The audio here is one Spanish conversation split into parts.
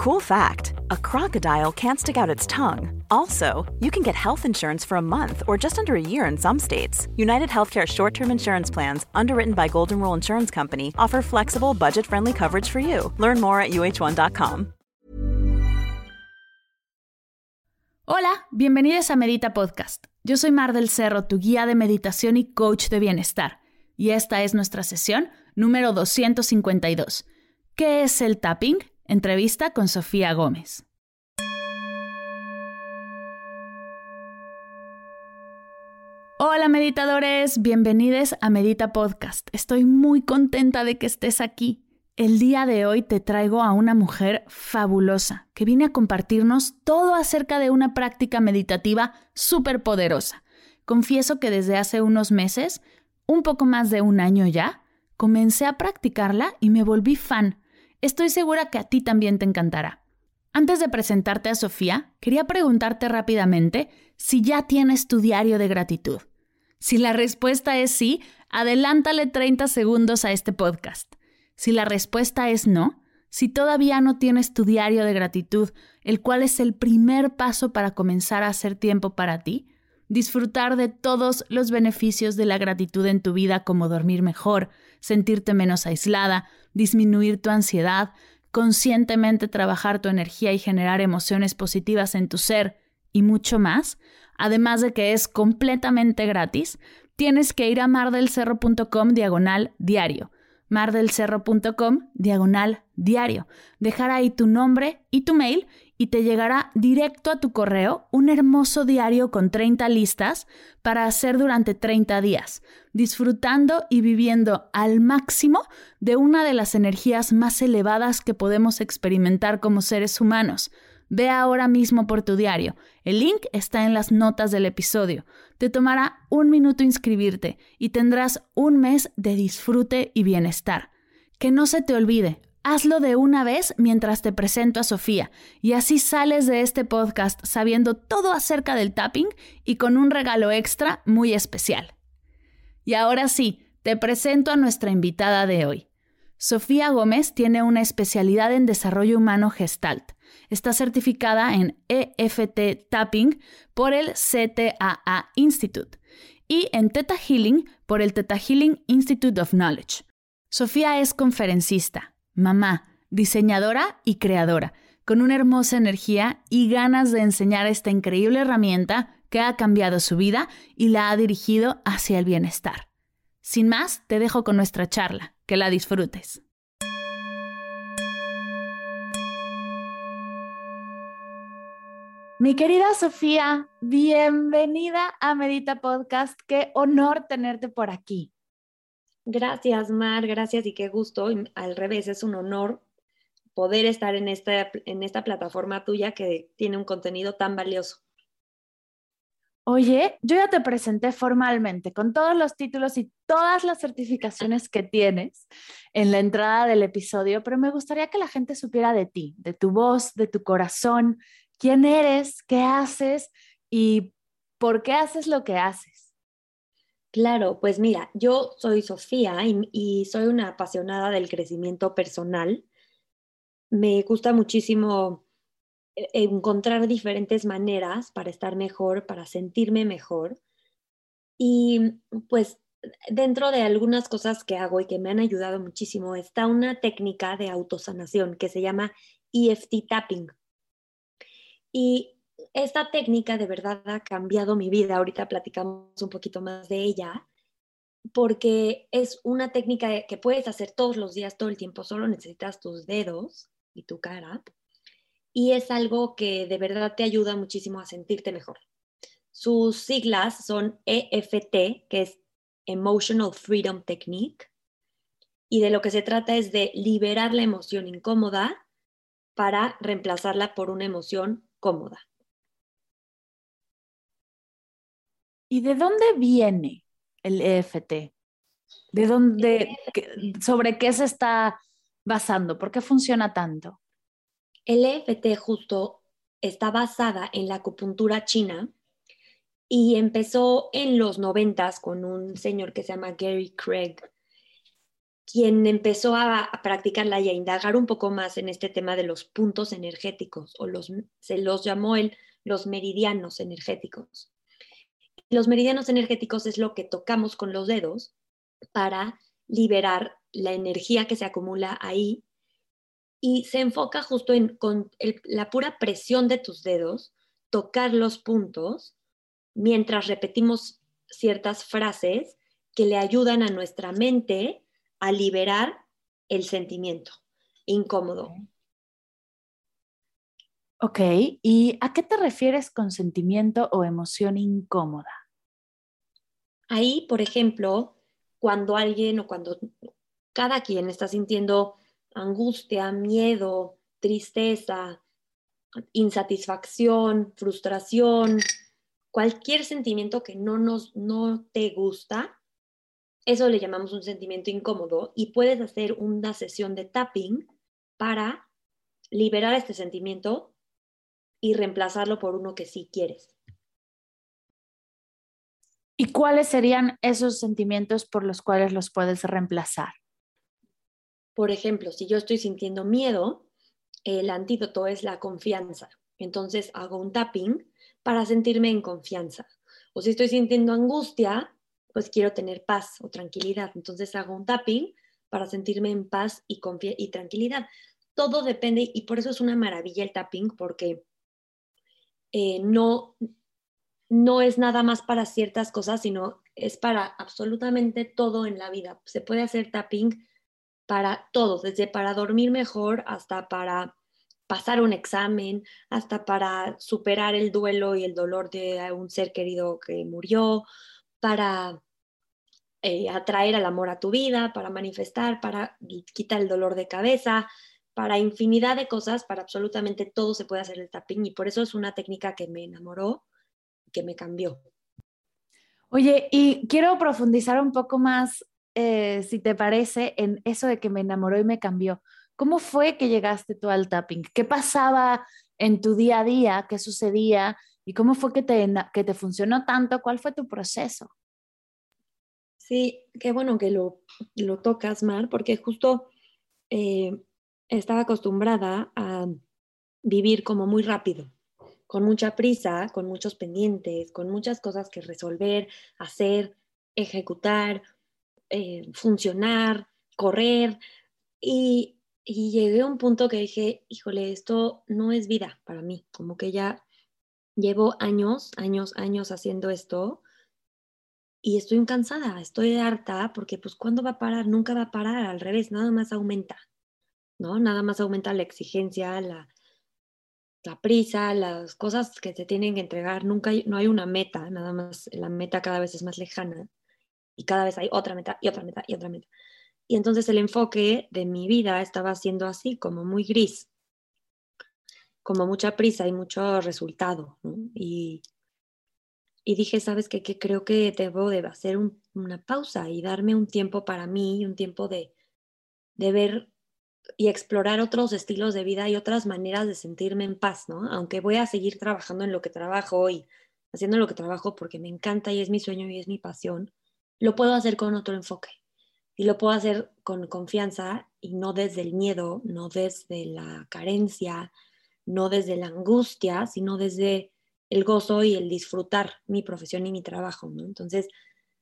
Cool fact a crocodile can't stick out its tongue. Also, you can get health insurance for a month or just under a year in some states. United Healthcare short term insurance plans, underwritten by Golden Rule Insurance Company, offer flexible, budget friendly coverage for you. Learn more at uh1.com. Hola, bienvenidos a Medita Podcast. Yo soy Mar del Cerro, tu guía de meditación y coach de bienestar. Y esta es nuestra sesión número 252. ¿Qué es el tapping? Entrevista con Sofía Gómez. Hola meditadores, bienvenidos a Medita Podcast. Estoy muy contenta de que estés aquí. El día de hoy te traigo a una mujer fabulosa que viene a compartirnos todo acerca de una práctica meditativa súper poderosa. Confieso que desde hace unos meses, un poco más de un año ya, comencé a practicarla y me volví fan. Estoy segura que a ti también te encantará. Antes de presentarte a Sofía, quería preguntarte rápidamente si ya tienes tu diario de gratitud. Si la respuesta es sí, adelántale 30 segundos a este podcast. Si la respuesta es no, si todavía no tienes tu diario de gratitud, el cual es el primer paso para comenzar a hacer tiempo para ti, disfrutar de todos los beneficios de la gratitud en tu vida como dormir mejor, sentirte menos aislada, disminuir tu ansiedad, conscientemente trabajar tu energía y generar emociones positivas en tu ser y mucho más, además de que es completamente gratis, tienes que ir a mardelcerro.com diagonal diario mardelcerro.com diagonal diario. Dejar ahí tu nombre y tu mail y te llegará directo a tu correo un hermoso diario con 30 listas para hacer durante 30 días, disfrutando y viviendo al máximo de una de las energías más elevadas que podemos experimentar como seres humanos. Ve ahora mismo por tu diario. El link está en las notas del episodio. Te tomará un minuto inscribirte y tendrás un mes de disfrute y bienestar. Que no se te olvide, Hazlo de una vez mientras te presento a Sofía y así sales de este podcast sabiendo todo acerca del tapping y con un regalo extra muy especial. Y ahora sí, te presento a nuestra invitada de hoy. Sofía Gómez tiene una especialidad en desarrollo humano gestalt. Está certificada en EFT Tapping por el CTAA Institute y en Theta Healing por el Theta Healing Institute of Knowledge. Sofía es conferencista, mamá, diseñadora y creadora, con una hermosa energía y ganas de enseñar esta increíble herramienta que ha cambiado su vida y la ha dirigido hacia el bienestar. Sin más, te dejo con nuestra charla. Que la disfrutes. Mi querida Sofía, bienvenida a Medita Podcast. Qué honor tenerte por aquí. Gracias, Mar, gracias y qué gusto. Al revés, es un honor poder estar en esta, en esta plataforma tuya que tiene un contenido tan valioso. Oye, yo ya te presenté formalmente con todos los títulos y todas las certificaciones que tienes en la entrada del episodio, pero me gustaría que la gente supiera de ti, de tu voz, de tu corazón, quién eres, qué haces y por qué haces lo que haces. Claro, pues mira, yo soy Sofía y, soy una apasionada del crecimiento personal. Me gusta muchísimo eh, encontrar diferentes maneras para estar mejor, para sentirme mejor. Y pues dentro de algunas cosas que hago y que me han ayudado muchísimo, está una técnica de autosanación que se llama EFT tapping. Y esta técnica de verdad ha cambiado mi vida. Ahorita platicamos un poquito más de ella, porque es una técnica que puedes hacer todos los días, todo el tiempo, solo necesitas tus dedos y tu cara. Y es algo que de verdad te ayuda muchísimo a sentirte mejor. Sus siglas son EFT, que es Emotional Freedom Technique, y de lo que se trata es de liberar la emoción incómoda para reemplazarla por una emoción cómoda. ¿Y de dónde viene el EFT? ¿De dónde, sobre qué se está basando? ¿Por qué funciona tanto? El EFT justo está basada en la acupuntura china y empezó en los noventas con un señor que se llama Gary Craig, quien empezó a, practicarla y a indagar un poco más en este tema de los puntos energéticos, o los, se los llamó él los meridianos energéticos. Los meridianos energéticos es lo que tocamos con los dedos para liberar la energía que se acumula ahí y se enfoca justo en con la pura presión de tus dedos, tocar los puntos mientras repetimos ciertas frases que le ayudan a nuestra mente a liberar el sentimiento incómodo. Ok, ¿y a qué te refieres con sentimiento o emoción incómoda? Ahí, por ejemplo, cuando alguien o cuando cada quien está sintiendo angustia, miedo, tristeza, insatisfacción, frustración, cualquier sentimiento que no nos no te gusta, eso le llamamos un sentimiento incómodo y puedes hacer una sesión de tapping para liberar este sentimiento y reemplazarlo por uno que sí quieres. ¿Y cuáles serían esos sentimientos por los cuales los puedes reemplazar? Por ejemplo, si yo estoy sintiendo miedo, el antídoto es la confianza. Entonces hago un tapping para sentirme en confianza. O si estoy sintiendo angustia, pues quiero tener paz o tranquilidad. Entonces hago un tapping para sentirme en paz y, y tranquilidad. Todo depende y por eso es una maravilla el tapping porque eh, no, no es nada más para ciertas cosas, sino es para absolutamente todo en la vida. Se puede hacer tapping para todo, desde para dormir mejor hasta para pasar un examen, hasta para superar el duelo y el dolor de un ser querido que murió, para eh, atraer el amor a tu vida, para manifestar, para quitar el dolor de cabeza, para infinidad de cosas, para absolutamente todo se puede hacer el tapping y por eso es una técnica que me enamoró, que me cambió. Oye, y quiero profundizar un poco más, eh, si te parece, en eso de que me enamoró y me cambió. ¿Cómo fue que llegaste tú al tapping? ¿Qué pasaba en tu día a día? ¿Qué sucedía? ¿Y cómo fue que te, que te funcionó tanto? ¿Cuál fue tu proceso? Sí, qué bueno que lo, lo tocas, Mar, porque justo eh, estaba acostumbrada a vivir como muy rápido, con mucha prisa, con muchos pendientes, con muchas cosas que resolver, hacer, ejecutar, eh, funcionar, correr. Y llegué a un punto que dije, híjole, esto no es vida para mí, como que ya llevo años, años, años haciendo esto y estoy cansada, estoy harta porque pues ¿cuándo va a parar? Nunca va a parar, al revés, nada más aumenta, ¿no? Nada más aumenta la exigencia, la, la prisa, las cosas que se tienen que entregar, nunca hay, no hay una meta, nada más la meta cada vez es más lejana y cada vez hay otra meta y otra meta y otra meta. Y entonces el enfoque de mi vida estaba siendo así, como muy gris, como mucha prisa y mucho resultado. Y, dije, ¿sabes qué? Que creo que debo de hacer una pausa y darme un tiempo para mí, un tiempo de, de ver y explorar otros estilos de vida y otras maneras de sentirme en paz, ¿no? Aunque voy a seguir trabajando en lo que trabajo y haciendo lo que trabajo porque me encanta y es mi sueño y es mi pasión, lo puedo hacer con otro enfoque y lo puedo hacer con confianza y no desde el miedo, no desde la carencia, no desde la angustia, sino desde el gozo y el disfrutar mi profesión y mi trabajo. ¿no? Entonces,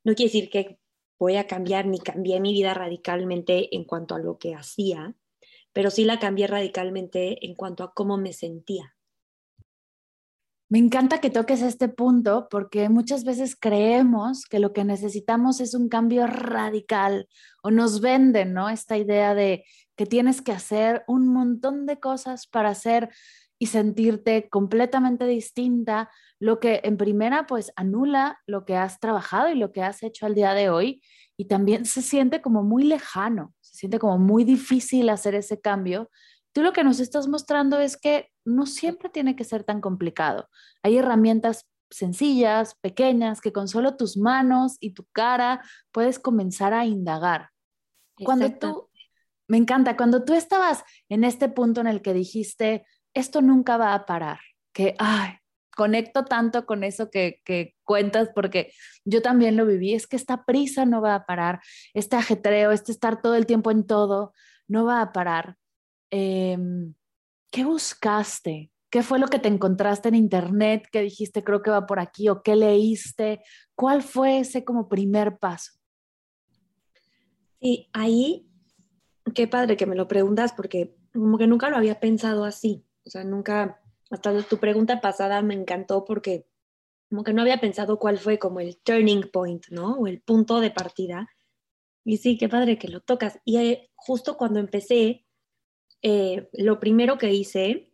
no quiere decir que voy a cambiar ni cambié mi vida radicalmente en cuanto a lo que hacía, pero sí la cambié radicalmente en cuanto a cómo me sentía. Me encanta que toques este punto porque muchas veces creemos que lo que necesitamos es un cambio radical o nos venden, ¿no? Esta idea de que tienes que hacer un montón de cosas para hacer y sentirte completamente distinta, lo que en primera pues anula lo que has trabajado y lo que has hecho al día de hoy y también se siente como muy lejano, siente como muy difícil hacer ese cambio. Tú lo que nos estás mostrando es que no siempre tiene que ser tan complicado. Hay herramientas sencillas, pequeñas, que con solo tus manos y tu cara puedes comenzar a indagar. Cuando tú, me encanta, cuando tú estabas en este punto en el que dijiste, esto nunca va a parar, que, ay, conecto tanto con eso que, cuentas porque yo también lo viví, es que esta prisa no va a parar, este ajetreo, este estar todo el tiempo en todo, no va a parar. Em, ¿Qué buscaste? ¿Qué fue lo que te encontraste en internet? ¿Qué dijiste creo que va por aquí? ¿O qué leíste? ¿Cuál fue ese como primer paso? Sí, ahí, qué padre que me lo preguntas porque como que nunca lo había pensado así. O sea, nunca, hasta tu pregunta pasada me encantó porque como que no había pensado cuál fue como el turning point, ¿no? O el punto de partida. Y sí, qué padre que lo tocas. Y eh, justo cuando empecé, eh, lo primero que hice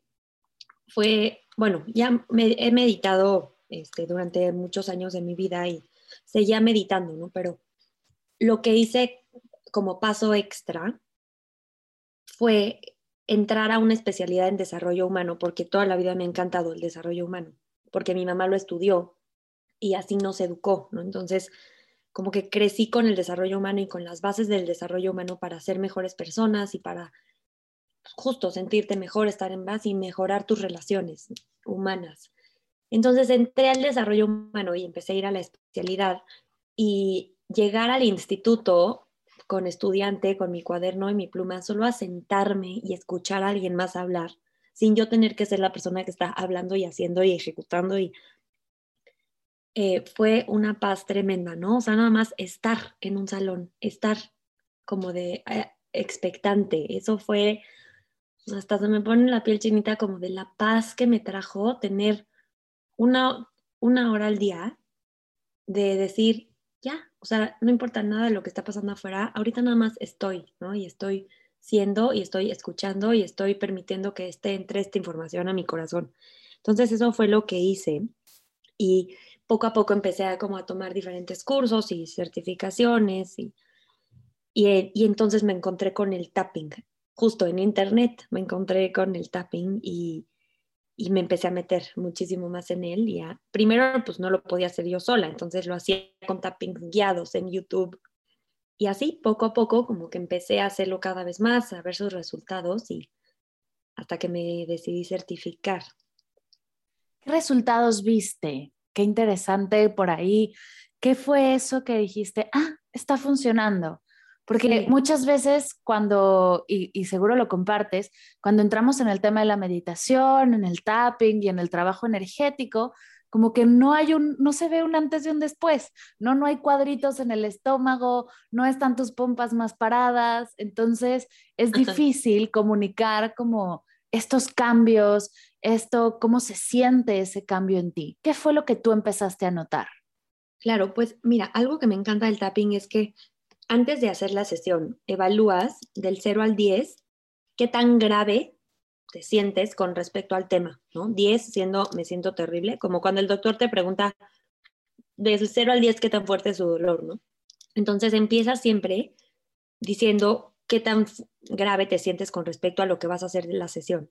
fue, bueno, ya he meditado este, durante muchos años de mi vida y seguía meditando, ¿no? Pero lo que hice como paso extra fue entrar a una especialidad en desarrollo humano, porque toda la vida me ha encantado el desarrollo humano, porque mi mamá lo estudió y así nos educó, ¿no? Entonces, como que crecí con el desarrollo humano y con las bases del desarrollo humano para ser mejores personas y para justo sentirte mejor, estar en paz y mejorar tus relaciones humanas. Entonces entré al desarrollo humano y empecé a ir a la especialidad y llegar al instituto con estudiante, con mi cuaderno y mi pluma, solo a sentarme y escuchar a alguien más hablar, sin yo tener que ser la persona que está hablando y haciendo y ejecutando. Y eh, fue una paz tremenda, ¿no? O sea, nada más estar en un salón, estar como de eh, expectante. Eso fue, hasta se me pone la piel chinita como de la paz que me trajo tener una, una hora al día de decir, ya, o sea, no importa nada de lo que está pasando afuera, ahorita nada más estoy, ¿no? Y estoy siendo y estoy escuchando y estoy permitiendo que esté entre esta información a mi corazón. Entonces eso fue lo que hice y poco a poco empecé a como a tomar diferentes cursos y certificaciones y, y, y entonces me encontré con el tapping. Justo en internet me encontré con el tapping y, y me empecé a meter muchísimo más en él. Y primero, pues no lo podía hacer yo sola, entonces lo hacía con tappings guiados en YouTube. Y así, poco a poco, como que empecé a hacerlo cada vez más, a ver sus resultados y hasta que me decidí certificar. ¿Qué resultados viste? Qué interesante por ahí. ¿Qué fue eso que dijiste? Ah, está funcionando. Porque muchas veces cuando, y, seguro lo compartes, cuando entramos en el tema de la meditación, en el tapping y en el trabajo energético, como que no hay un, no se ve un antes y un después, no, no hay cuadritos en el estómago, no están tus pompas más paradas, entonces es difícil comunicar como estos cambios, esto, cómo se siente ese cambio en ti. ¿Qué fue lo que tú empezaste a notar? Claro, pues mira, algo que me encanta del tapping es que antes de hacer la sesión, evalúas del 0 al 10 qué tan grave te sientes con respecto al tema, ¿no? 10 siendo me siento terrible, como cuando el doctor te pregunta del 0 al 10 qué tan fuerte es su dolor, ¿no? Entonces empiezas siempre diciendo qué tan grave te sientes con respecto a lo que vas a hacer en la sesión.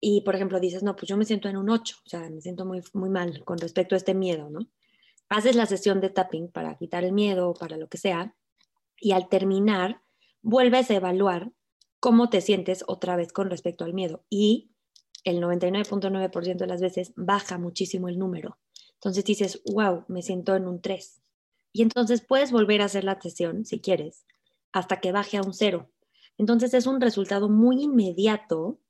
Y, por ejemplo, dices, no, pues yo me siento en un 8, o sea, me siento muy, muy mal con respecto a este miedo, ¿no? Haces la sesión de tapping para quitar el miedo para lo que sea, y al terminar vuelves a evaluar cómo te sientes otra vez con respecto al miedo y el 99.9% de las veces baja muchísimo el número. Entonces dices, wow, me siento en un 3. Y entonces puedes volver a hacer la sesión, si quieres, hasta que baje a un 0. Entonces es un resultado muy inmediato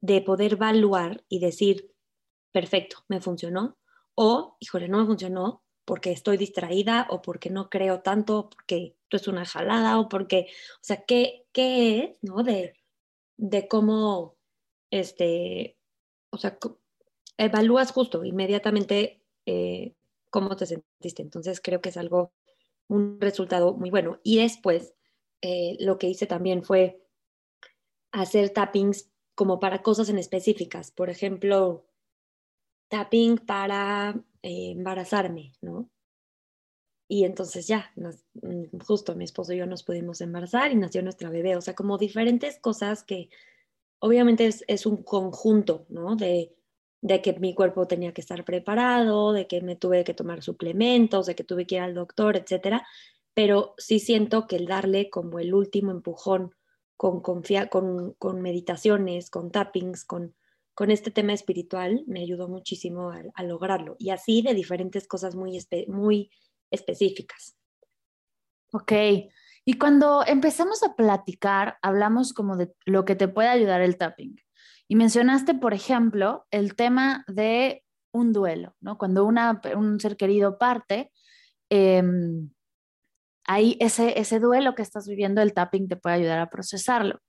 de poder evaluar y decir, perfecto, me funcionó. O, híjole, no me funcionó, porque estoy distraída o porque no creo tanto, porque esto es una jalada o porque, o sea, ¿qué, qué es, no? De, de cómo, este, o sea, evalúas justo inmediatamente eh, cómo te sentiste. Entonces creo que es algo, un resultado muy bueno. Y después, eh, lo que hice también fue hacer tappings como para cosas en específicas. Por ejemplo, tapping para eh, embarazarme, ¿no? Y entonces ya, mm, justo mi esposo y yo nos pudimos embarazar y nació nuestra bebé. O sea, como diferentes cosas que obviamente es, un conjunto, ¿no? De, que mi cuerpo tenía que estar preparado, de que me tuve que tomar suplementos, de que tuve que ir al doctor, etcétera. Pero sí siento que el darle como el último empujón con, con, con meditaciones, con tappings, con, con este tema espiritual, me ayudó muchísimo a, lograrlo. Y así de diferentes cosas muy, muy específicas. Ok. Y cuando empezamos a platicar, hablamos como de lo que te puede ayudar el tapping. Y mencionaste, por ejemplo, el tema de un duelo, ¿no? Cuando una, un ser querido parte, eh, ese, ese duelo que estás viviendo, el tapping te puede ayudar a procesarlo,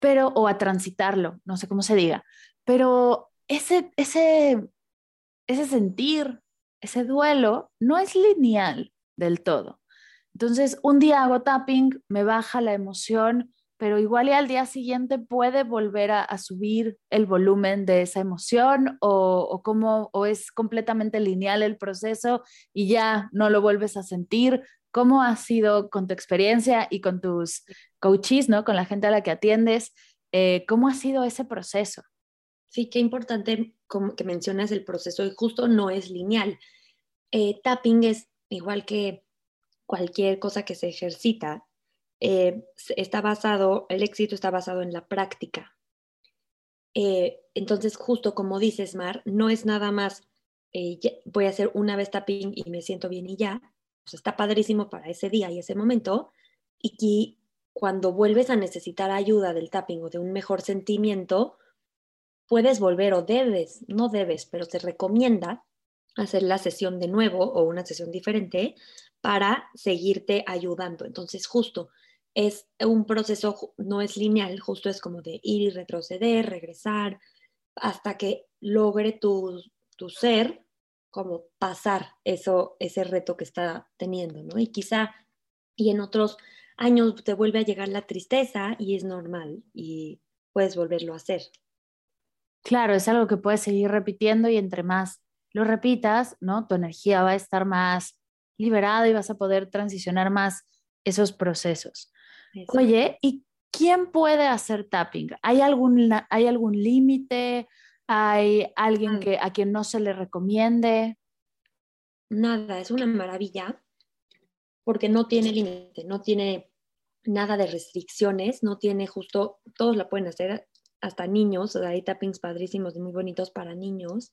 pero, o a transitarlo, no sé cómo se diga, pero ese, ese, ese sentir, ese duelo, no es lineal del todo. Entonces, un día hago tapping, me baja la emoción, pero igual y al día siguiente puede volver a, subir el volumen de esa emoción o, o, o es completamente lineal el proceso y ya no lo vuelves a sentir. ¿Cómo ha sido con tu experiencia y con tus coaches, ¿no? con la gente a la que atiendes? Eh, ¿Cómo ha sido ese proceso? Sí, qué importante como que mencionas el proceso y justo no es lineal. Eh, tapping es igual que cualquier cosa que se ejercita, eh, está basado, el éxito está basado en la práctica. Eh, entonces, justo como dices, Mar, no es nada más, eh, voy a hacer una vez tapping y me siento bien y ya. Está padrísimo para ese día y ese momento. Y que cuando vuelves a necesitar ayuda del tapping o de un mejor sentimiento, puedes volver o debes, no debes, pero se recomienda hacer la sesión de nuevo o una sesión diferente para seguirte ayudando. Entonces, justo es un proceso, no es lineal, justo es como de ir y retroceder, regresar, hasta que logre tu, tu ser como pasar eso, ese reto que está teniendo, ¿no? Y quizá, y en otros años te vuelve a llegar la tristeza y es normal y puedes volverlo a hacer. Claro, es algo que puedes seguir repitiendo y entre más lo repitas, ¿no? Tu energía va a estar más liberada y vas a poder transicionar más esos procesos. Oye, ¿y quién puede hacer tapping? ¿Hay algún, ¿hay algún límite? ¿Hay alguien que, a quien no se le recomiende? Nada, es una maravilla porque no tiene límite, no tiene nada de restricciones, no tiene justo, todos la pueden hacer, hasta niños, hay tappings padrísimos y muy bonitos para niños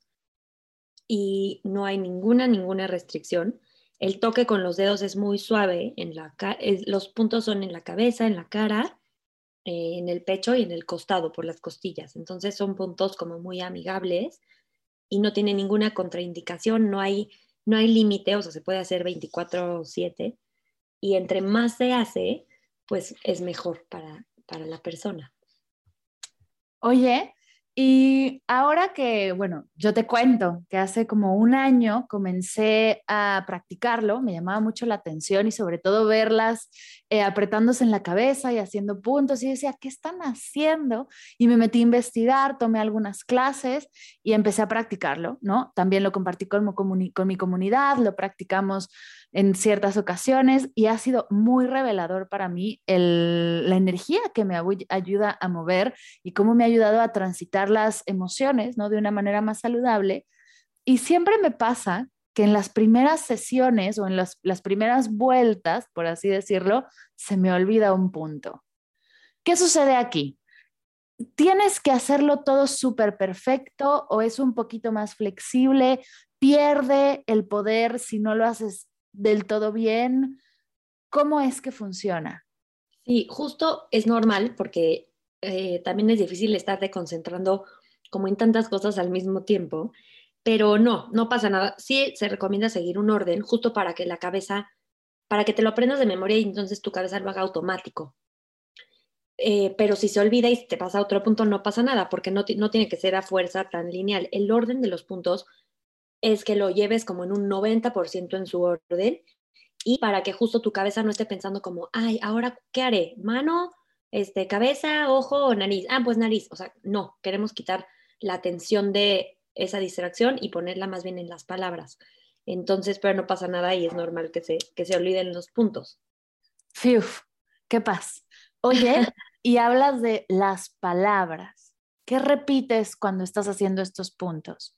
y no hay ninguna, ninguna restricción. El toque con los dedos es muy suave, en la, los puntos son en la cabeza, en la cara, eh, en el pecho y en el costado por las costillas. Entonces son puntos como muy amigables y no tiene ninguna contraindicación, no hay, no hay límite, o sea, se puede hacer 24/7 y entre más se hace, pues es mejor para, para la persona. Oye, y ahora que, bueno, yo te cuento que hace como un año comencé a practicarlo, me llamaba mucho la atención y sobre todo verlas eh, apretándose en la cabeza y haciendo puntos y decía, ¿qué están haciendo? Y me metí a investigar, tomé algunas clases y empecé a practicarlo, ¿no? También lo compartí con, con mi comunidad, lo practicamos en ciertas ocasiones y ha sido muy revelador para mí la energía que me ayuda a mover y cómo me ha ayudado a transitar las emociones ¿no? de una manera más saludable. Y siempre me pasa que en las primeras sesiones o en las, las primeras vueltas, por así decirlo, se me olvida un punto. ¿Qué sucede aquí? ¿Tienes que hacerlo todo súper perfecto o es un poquito más flexible? ¿Pierde el poder si no lo haces del todo bien? ¿Cómo es que funciona? Sí, justo es normal porque eh, también es difícil estarte concentrando como en tantas cosas al mismo tiempo. pero no, no pasa nada. Sí se recomienda seguir un orden justo para que la cabeza, para que te lo aprendas de memoria y entonces tu cabeza lo haga automático. Eh, pero si se olvida y te pasa otro punto, no pasa nada, porque no, no tiene que ser a fuerza tan lineal. El orden de los puntos es que lo lleves como en un 90% en su orden y para que justo tu cabeza no esté pensando como, ay, ahora, ¿qué haré? ¿Mano, este, cabeza, ojo nariz? Ah, pues nariz. O sea, no, queremos quitar la atención de esa distracción y ponerla más bien en las palabras. Entonces, pero no pasa nada y es normal que se, que se olviden los puntos. Fiu, qué paz. Oye, y hablas de las palabras. ¿Qué repites cuando estás haciendo estos puntos?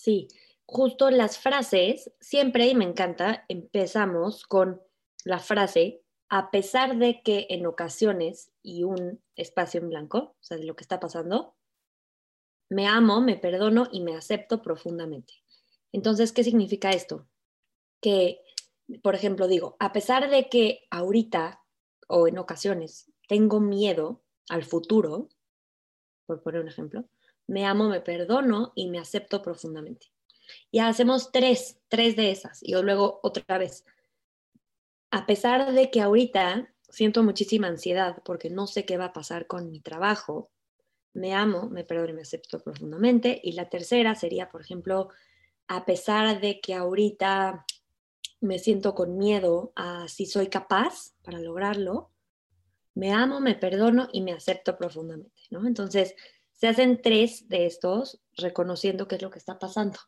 Sí, justo las frases, siempre, y me encanta, empezamos con la frase, a pesar de que en ocasiones, y un espacio en blanco, o sea, de lo que está pasando, me amo, me perdono y me acepto profundamente. Entonces, ¿qué significa esto? Que, por ejemplo, digo, a pesar de que ahorita o en ocasiones tengo miedo al futuro, por poner un ejemplo, me amo, me perdono y me acepto profundamente. Y hacemos tres, tres de esas. Y luego otra vez. A pesar de que ahorita siento muchísima ansiedad porque no sé qué va a pasar con mi trabajo, me amo, me perdono y me acepto profundamente. Y la tercera sería, por ejemplo, a pesar de que ahorita me siento con miedo a si soy capaz para lograrlo, me amo, me perdono y me acepto profundamente, ¿no? Entonces, se hacen tres de estos reconociendo qué es lo que está pasando.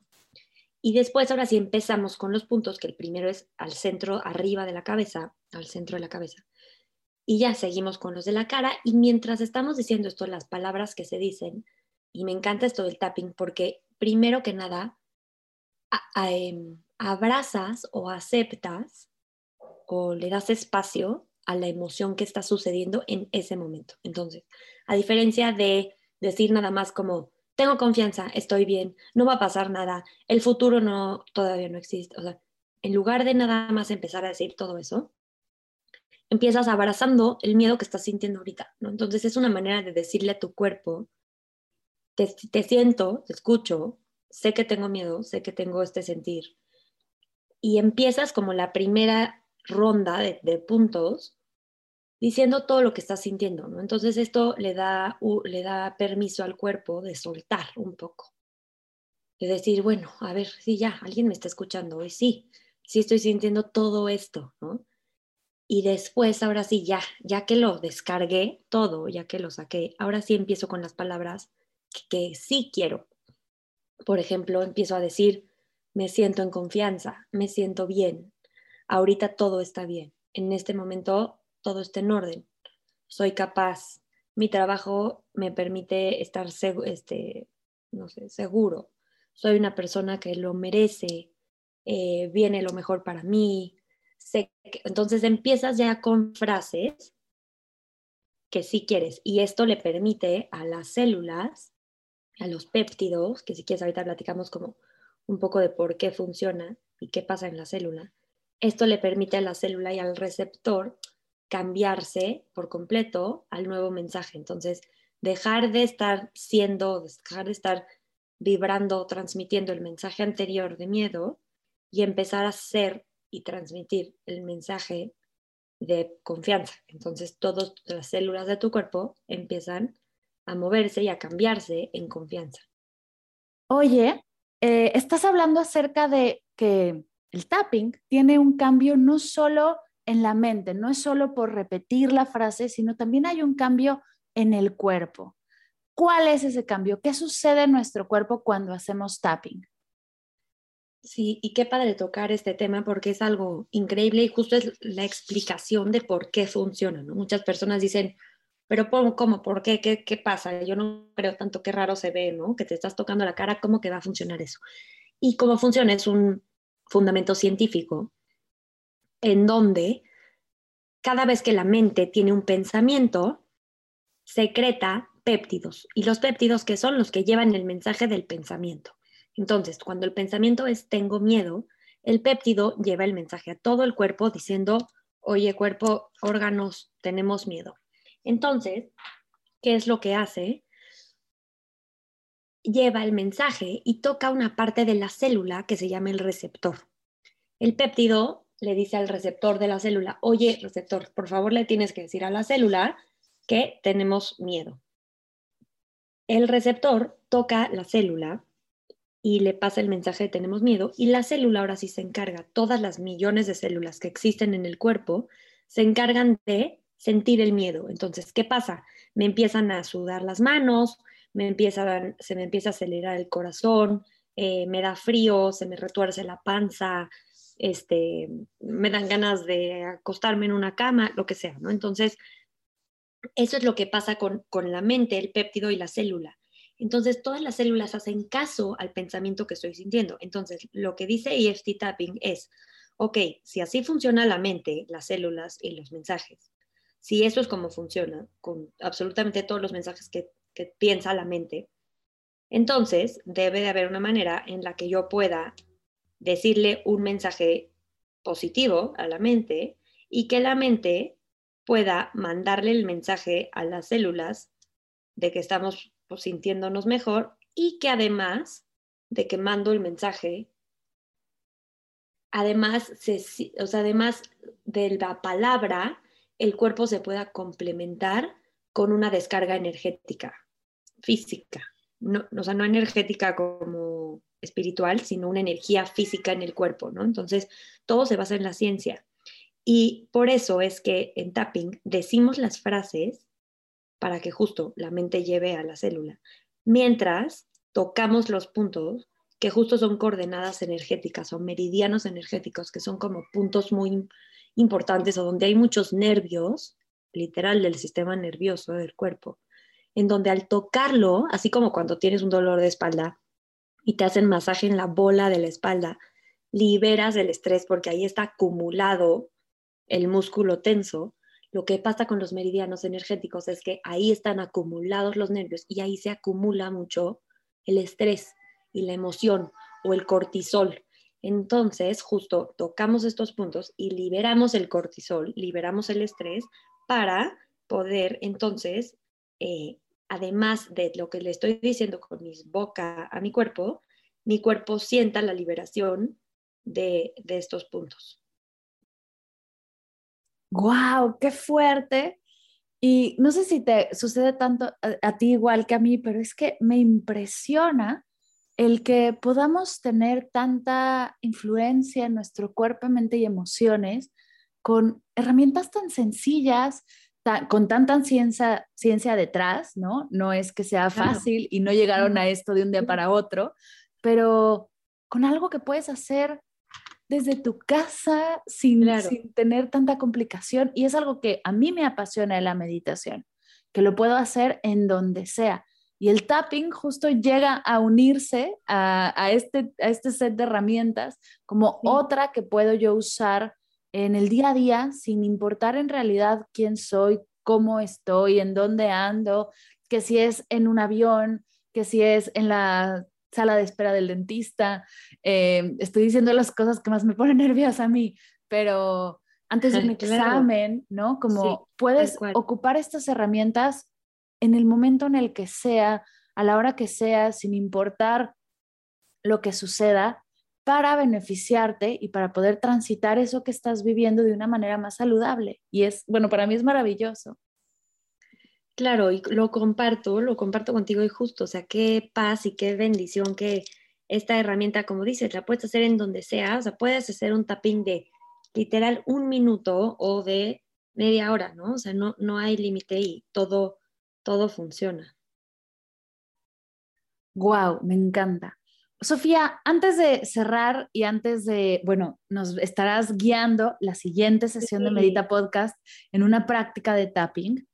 Y después, ahora sí empezamos con los puntos, que el primero es al centro, arriba de la cabeza, al centro de la cabeza. Y ya seguimos con los de la cara. Y mientras estamos diciendo esto, las palabras que se dicen, y me encanta esto del tapping, porque primero que nada, em, abrazas o aceptas o le das espacio a la emoción que está sucediendo en ese momento. Entonces, a diferencia de decir nada más como, tengo confianza, estoy bien, no va a pasar nada, el futuro no, todavía no existe. O sea, en lugar de nada más empezar a decir todo eso, empiezas abrazando el miedo que estás sintiendo ahorita, ¿no? Entonces es una manera de decirle a tu cuerpo, te, te siento, te escucho, sé que tengo miedo, sé que tengo este sentir. Y empiezas como la primera ronda de, de puntos diciendo todo lo que estás sintiendo, ¿no? Entonces esto le da, le da permiso al cuerpo de soltar un poco, de decir, bueno, a ver, sí, ya, alguien me está escuchando hoy, sí, sí estoy sintiendo todo esto, ¿no? Y después, ahora sí, ya, ya que lo descargué todo, ya que lo saqué, ahora sí empiezo con las palabras que, que sí quiero. Por ejemplo, empiezo a decir, me siento en confianza, me siento bien, ahorita todo está bien, en este momento todo esté en orden. Soy capaz. Mi trabajo me permite estar este, no sé, seguro. Soy una persona que lo merece. Eh, viene lo mejor para mí. entonces empiezas ya con frases que sí quieres. Y esto le permite a las células, a los péptidos, que si quieres ahorita platicamos como un poco de por qué funciona y qué pasa en la célula. Esto le permite a la célula y al receptor cambiarse por completo al nuevo mensaje. Entonces, dejar de estar siendo, dejar de estar vibrando, transmitiendo el mensaje anterior de miedo y empezar a ser y transmitir el mensaje de confianza. Entonces, todas las células de tu cuerpo empiezan a moverse y a cambiarse en confianza. Oye, eh, estás hablando acerca de que el tapping tiene un cambio no solo en la mente, no es solo por repetir la frase, sino también hay un cambio en el cuerpo. ¿Cuál es ese cambio? ¿Qué sucede en nuestro cuerpo cuando hacemos tapping? Sí, y qué padre tocar este tema porque es algo increíble y justo es la explicación de por qué funciona. Muchas personas dicen, pero ¿cómo? ¿Por qué? qué? ¿Qué pasa? Yo no creo tanto qué raro se ve, ¿no? Que te estás tocando la cara, ¿cómo que va a funcionar eso? Y cómo funciona es un fundamento científico en donde cada vez que la mente tiene un pensamiento, secreta péptidos. Y los péptidos que son los que llevan el mensaje del pensamiento. Entonces, cuando el pensamiento es tengo miedo, el péptido lleva el mensaje a todo el cuerpo diciendo, oye cuerpo, órganos, tenemos miedo. Entonces, ¿qué es lo que hace? Lleva el mensaje y toca una parte de la célula que se llama el receptor. El péptido le dice al receptor de la célula, oye receptor, por favor le tienes que decir a la célula que tenemos miedo. El receptor toca la célula y le pasa el mensaje de tenemos miedo y la célula ahora sí se encarga, todas las millones de células que existen en el cuerpo se encargan de sentir el miedo. Entonces, ¿qué pasa? Me empiezan a sudar las manos, me empieza se me empieza a acelerar el corazón, eh, me da frío, se me retuerce la panza, este, me dan ganas de acostarme en una cama, lo que sea, ¿no? Entonces, eso es lo que pasa con, con la mente, el péptido y la célula. Entonces, todas las células hacen caso al pensamiento que estoy sintiendo. Entonces, lo que dice EFT Tapping es, ok, si así funciona la mente, las células y los mensajes, si eso es como funciona, con absolutamente todos los mensajes que, que piensa la mente, entonces debe de haber una manera en la que yo pueda decirle un mensaje positivo a la mente y que la mente pueda mandarle el mensaje a las células de que estamos sintiéndonos mejor y que además de que mando el mensaje, además, o sea, además de la palabra, el cuerpo se pueda complementar con una descarga energética, física. No, o sea, no energética como espiritual, sino una energía física en el cuerpo, ¿no? Entonces, todo se basa en la ciencia. Y por eso es que en tapping decimos las frases para que justo la mente lleve a la célula. Mientras tocamos los puntos que justo son coordenadas energéticas o meridianos energéticos, que son como puntos muy importantes o donde hay muchos nervios, literal del sistema nervioso del cuerpo, en donde al tocarlo, así como cuando tienes un dolor de espalda y te hacen masaje en la bola de la espalda, liberas el estrés porque ahí está acumulado el músculo tenso, lo que pasa con los meridianos energéticos es que ahí están acumulados los nervios y ahí se acumula mucho el estrés y la emoción o el cortisol. Entonces, justo tocamos estos puntos y liberamos el cortisol, liberamos el estrés para poder entonces, eh, además de lo que le estoy diciendo con mi boca a mi cuerpo, mi cuerpo sienta la liberación de estos puntos. ¡Wow! ¡Qué fuerte! Y no sé si te sucede tanto a, ti igual que a mí, pero es que me impresiona el que podamos tener tanta influencia en nuestro cuerpo, mente y emociones con herramientas tan sencillas, con tanta ciencia, ciencia detrás, ¿no? No es que sea fácil y no llegaron a esto de un día para otro, pero con algo que puedes hacer desde tu casa sin, sin tener tanta complicación. Y es algo que a mí me apasiona de la meditación, que lo puedo hacer en donde sea. Y el tapping justo llega a unirse a, este, a este set de herramientas como otra que puedo yo usar en el día a día sin importar en realidad quién soy, cómo estoy, en dónde ando, que si es en un avión, que si es en la sala de espera del dentista. Eh, estoy diciendo las cosas que más me ponen nerviosa a mí, pero antes de un examen, ¿no? Como puedes ocupar estas herramientas en el momento en el que sea, a la hora que sea, sin importar lo que suceda, para beneficiarte y para poder transitar eso que estás viviendo de una manera más saludable. Y es, bueno, para mí es maravilloso. Claro, y lo comparto, lo comparto contigo y justo, o sea, qué paz y qué bendición que esta herramienta, como dices, la puedes hacer en donde sea, o sea, puedes hacer un tapping de literal un minuto o de media hora, ¿no? O sea, no, no hay límite y todo, todo funciona. Wow, me encanta. Sofía, antes de cerrar y antes de, bueno, nos estarás guiando la siguiente sesión de Medita Podcast en una práctica de tapping.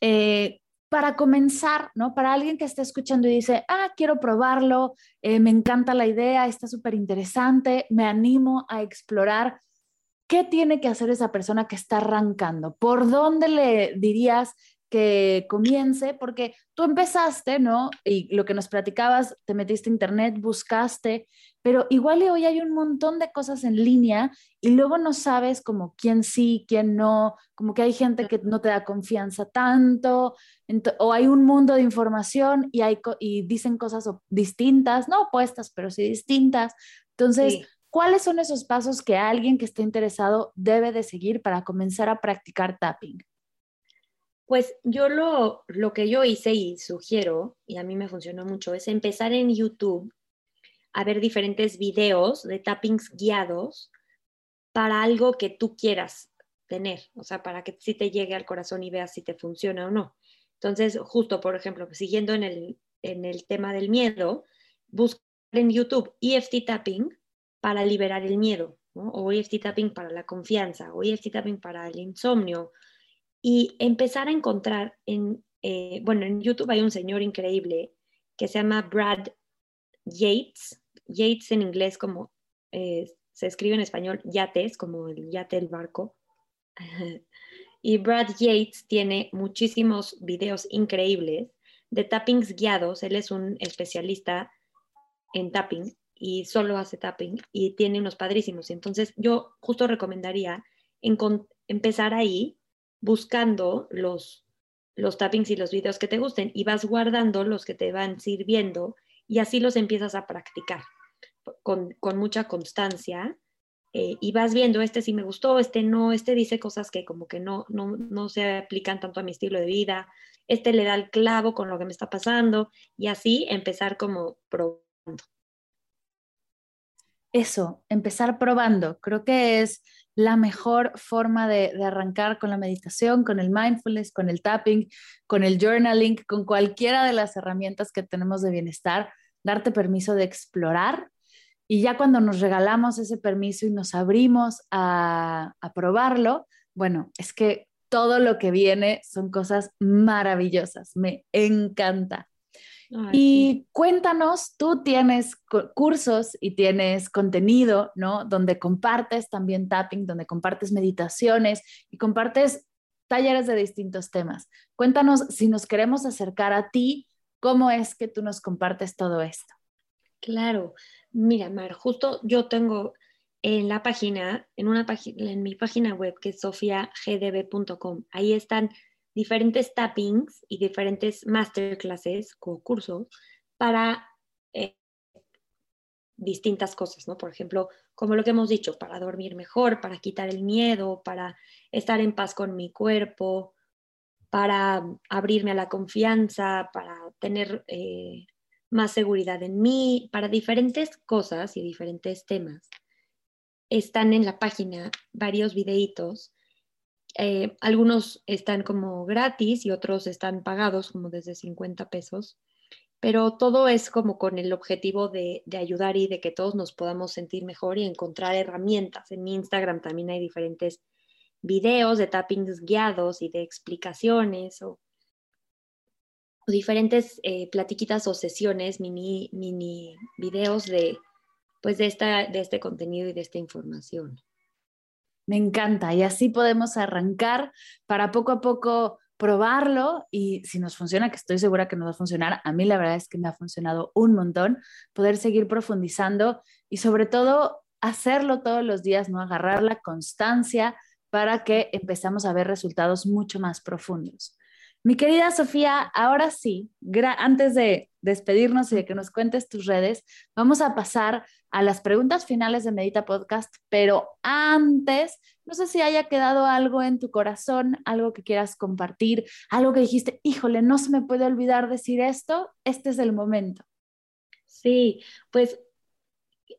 Eh, para comenzar, ¿no? Para alguien que esté escuchando y dice, ah, quiero probarlo, eh, me encanta la idea, está súper interesante, me animo a explorar. ¿Qué tiene que hacer esa persona que está arrancando? ¿Por dónde le dirías que comience? Porque tú empezaste, ¿no? Y lo que nos platicabas, te metiste a internet, buscaste, pero igual hoy hay un montón de cosas en línea y luego no sabes como quién sí, quién no, como que hay gente que no te da confianza tanto, o hay un mundo de información y, hay, y dicen cosas distintas, no opuestas, pero sí distintas. Entonces, ¿cuáles son esos pasos que alguien que esté interesado debe de seguir para comenzar a practicar tapping? Pues yo lo, lo que yo hice y sugiero, y a mí me funcionó mucho, es empezar en YouTube a ver diferentes videos de tappings guiados para algo que tú quieras tener, o sea, para que sí te llegue al corazón y veas si te funciona o no. Entonces, justo, por ejemplo, siguiendo en el, en el tema del miedo, buscar en YouTube EFT tapping para liberar el miedo, o EFT tapping para la confianza, o EFT tapping para el insomnio, y empezar a encontrar en, eh, bueno, en YouTube hay un señor increíble que se llama Brad Yates, Yates en inglés como eh, se escribe en español yates, como el yate del barco. y Brad Yates tiene muchísimos videos increíbles de tappings guiados. Él es un especialista en tapping y solo hace tapping y tiene unos padrísimos. Entonces yo justo recomendaría empezar ahí buscando los, los tappings y los videos que te gusten y vas guardando los que te van sirviendo y así los empiezas a practicar con, mucha constancia eh, y vas viendo, este sí me gustó, este no, este dice cosas que como que no, no, no se aplican tanto a mi estilo de vida, este le da el clavo con lo que me está pasando y así empezar como probando. Eso, empezar probando, creo que es la mejor forma de, de, arrancar con la meditación, con el mindfulness, con el tapping, con el journaling, con cualquiera de las herramientas que tenemos de bienestar, darte permiso de explorar y ya cuando nos regalamos ese permiso y nos abrimos a, probarlo, bueno, es que todo lo que viene son cosas maravillosas, me encanta. Y cuéntanos, tú tienes cursos y tienes contenido, ¿no? Donde compartes también tapping, donde compartes meditaciones y compartes talleres de distintos temas. Cuéntanos si nos queremos acercar a ti, ¿cómo es que tú nos compartes todo esto? Claro, Mira, Mar, justo yo tengo en la página, en, una página, en mi página web que es sofiagdb.com, ahí están diferentes tappings y diferentes masterclasses o cursos para eh, distintas cosas, ¿no? Por ejemplo, como lo que hemos dicho, para dormir mejor, para quitar el miedo, para estar en paz con mi cuerpo, para abrirme a la confianza, para tener eh, más seguridad en mí, para diferentes cosas y diferentes temas. Están en la página varios videitos. Eh, algunos están como gratis y otros están pagados como desde 50 pesos, pero todo es como con el objetivo de, de ayudar y de que todos nos podamos sentir mejor y encontrar herramientas. En Instagram también hay diferentes videos de tappings guiados y de explicaciones o diferentes eh, platiquitas o sesiones, mini, mini videos de, pues de, esta, de este contenido y de esta información. Me encanta. Y así podemos arrancar para poco a poco probarlo. Y si nos funciona, que estoy segura que nos va a funcionar, a mí la verdad es que me ha funcionado un montón, poder seguir profundizando y sobre todo hacerlo todos los días, no agarrar la constancia para que empezamos a ver resultados mucho más profundos. Mi querida Sofía, ahora sí, antes de despedirnos y de que nos cuentes tus redes, vamos a pasar a las preguntas finales de Medita Podcast, pero antes, no sé si haya quedado algo en tu corazón, algo que quieras compartir, algo que dijiste, híjole, no se me puede olvidar decir esto, este es el momento. Sí, pues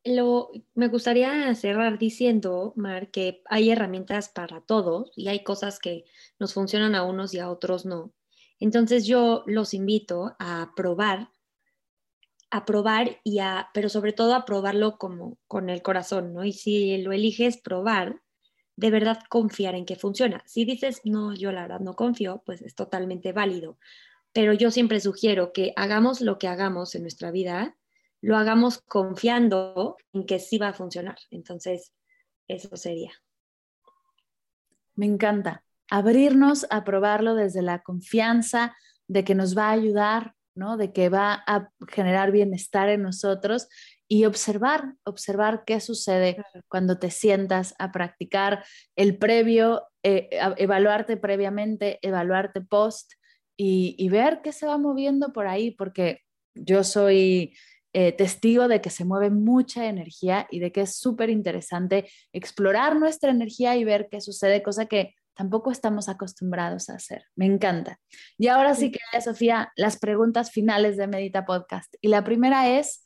lo, me gustaría cerrar diciendo, Mar, que hay herramientas para todos y hay cosas que nos funcionan a unos y a otros no. Entonces yo los invito a probar a probar y a, pero sobre todo a probarlo como con el corazón, ¿no? Y si lo eliges probar, de verdad confiar en que funciona. Si dices, no, yo la verdad no confío, pues es totalmente válido. Pero yo siempre sugiero que hagamos lo que hagamos en nuestra vida, lo hagamos confiando en que sí va a funcionar. Entonces, eso sería. Me encanta. Abrirnos a probarlo desde la confianza de que nos va a ayudar, ¿no? De que va a generar bienestar en nosotros y observar, observar qué sucede cuando te sientas a practicar el previo, eh, evaluarte previamente, evaluarte post y, y, ver qué se va moviendo por ahí, porque yo soy eh, testigo de que se mueve mucha energía y de que es súper interesante explorar nuestra energía y ver qué sucede, cosa que tampoco estamos acostumbrados a hacer. Me encanta. Y ahora sí que, Sofía, las preguntas finales de Medita Podcast. Y la primera es,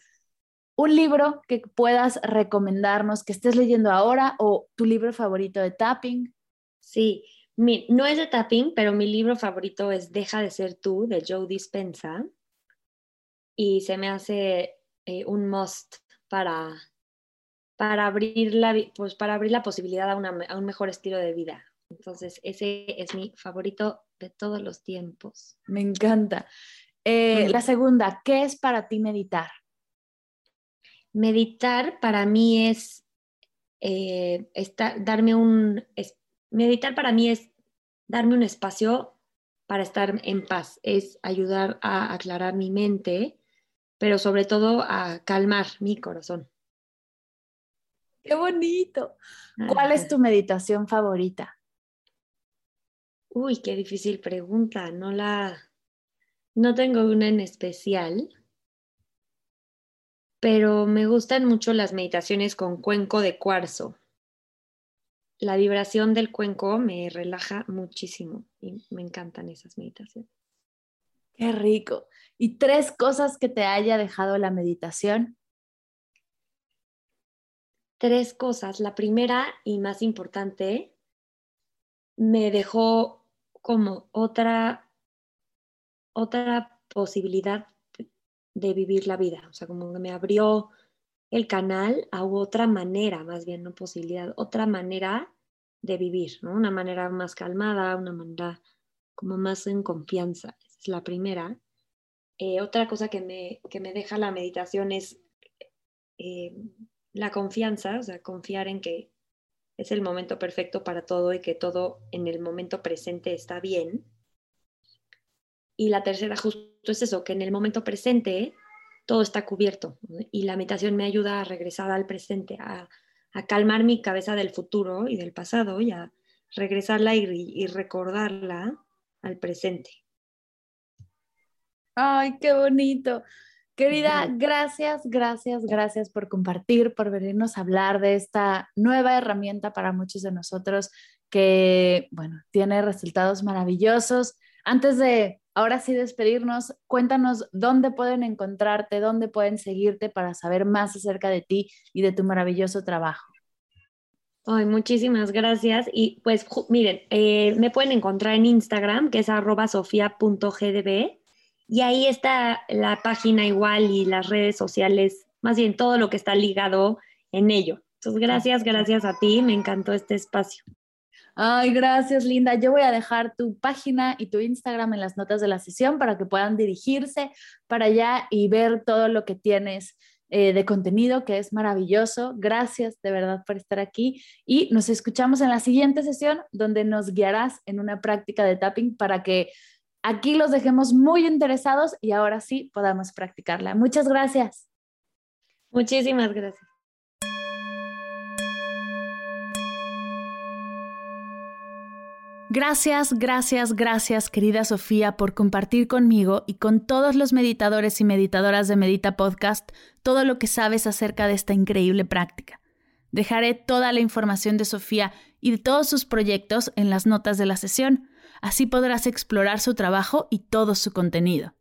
un libro que puedas recomendarnos, que estés leyendo ahora o tu libro favorito de tapping. Sí, no es de tapping, pero mi libro favorito es Deja de ser tú, de Joe Dispensa. Y se me hace eh, un must para, para, abrir la, pues para abrir la posibilidad a, un mejor estilo de vida. Entonces, ese es mi favorito de todos los tiempos. Me encanta. Eh, la segunda, ¿qué es para ti meditar? Meditar para mí es, eh, darme un, meditar para mí es darme un espacio para estar en paz, es ayudar a aclarar mi mente pero sobre todo a calmar mi corazón. Qué bonito. ¿Cuál es tu meditación favorita? Uy, qué difícil pregunta. No la, no tengo una en especial, pero me gustan mucho las meditaciones con cuenco de cuarzo. La vibración del cuenco me relaja muchísimo y me encantan esas meditaciones. Qué rico. ¿Y tres cosas que te haya dejado la meditación? Tres cosas. La primera y más importante, me dejó como otra, otra posibilidad de vivir la vida. O sea, como que me abrió el canal a otra manera, más bien no posibilidad, otra manera de vivir. Una manera más calmada, una manera como más en confianza es la primera. Eh, otra cosa que me, que me, deja la meditación es eh, la confianza, o sea, confiar en que es el momento perfecto para todo y que todo en el momento presente está bien. Y la tercera justo es eso, que en el momento presente todo está cubierto y la meditación me ayuda a regresar al presente, a, a calmar mi cabeza del futuro y del pasado y a regresarla y, y recordarla al presente. Ay, qué bonito. Querida, gracias, gracias, gracias por compartir, por venirnos a hablar de esta nueva herramienta para muchos de nosotros que, bueno, tiene resultados maravillosos. Antes de ahora sí despedirnos, cuéntanos dónde pueden encontrarte, dónde pueden seguirte para saber más acerca de ti y de tu maravilloso trabajo. Ay, muchísimas gracias. Y pues miren, eh, me pueden encontrar en Instagram, que es arroba sofia.gdb y ahí está la página igual y las redes sociales, más bien todo lo que está ligado en ello. Entonces, gracias, gracias a ti, me encantó este espacio. Ay, gracias, Linda. Yo voy a dejar tu página y tu Instagram en las notas de la sesión para que puedan dirigirse para allá y ver todo lo que tienes eh, de contenido, que es maravilloso. Gracias de verdad por estar aquí y nos escuchamos en la siguiente sesión donde nos guiarás en una práctica de tapping para que aquí los dejemos muy interesados y ahora sí podamos practicarla. Muchas gracias. Muchísimas gracias. Gracias, gracias, gracias, querida Sofía, por compartir conmigo y con todos los meditadores y meditadoras de Medita Podcast todo lo que sabes acerca de esta increíble práctica. Dejaré toda la información de Sofía y de todos sus proyectos en las notas de la sesión Así podrás explorar su trabajo y todo su contenido.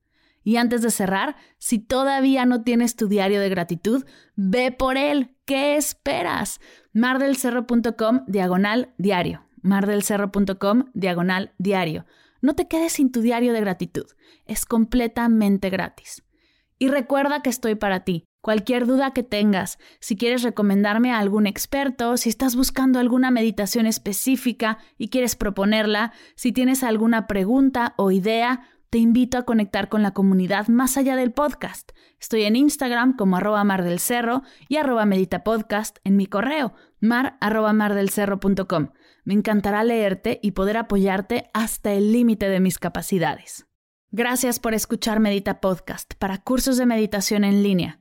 Y antes de cerrar, si todavía no tienes tu diario de gratitud, ve por él. ¿Qué esperas? mardelcerro.com diagonal diario. mardelcerro.com diagonal diario. No te quedes sin tu diario de gratitud. Es completamente gratis. Y recuerda que estoy para ti. Cualquier duda que tengas, si quieres recomendarme a algún experto, si estás buscando alguna meditación específica y quieres proponerla, si tienes alguna pregunta o idea, te invito a conectar con la comunidad más allá del podcast. Estoy en Instagram como arroba mar del cerro y arroba meditapodcast en mi correo mar arroba mardelcerro.com. Me encantará leerte y poder apoyarte hasta el límite de mis capacidades. Gracias por escuchar Medita Podcast para cursos de meditación en línea,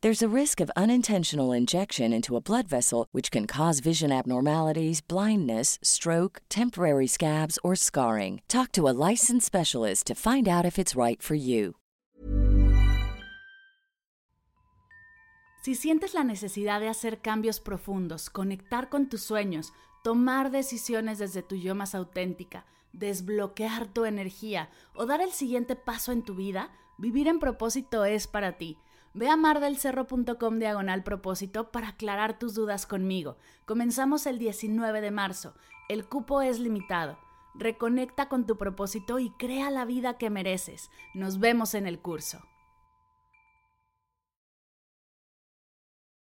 There's a risk of unintentional injection into a blood vessel, which can cause vision abnormalities, blindness, stroke, temporary scabs, or scarring. Talk to a licensed specialist to find out if it's right for you. Si sientes la necesidad de hacer cambios profundos, conectar con tus sueños, tomar decisiones desde tu yo más auténtica, desbloquear tu energía o dar el siguiente paso en tu vida, vivir en propósito es para ti. Ve a mardelcerro.com diagonal propósito para aclarar tus dudas conmigo. Comenzamos el 19 de marzo. El cupo es limitado. Reconecta con tu propósito y crea la vida que mereces. Nos vemos en el curso.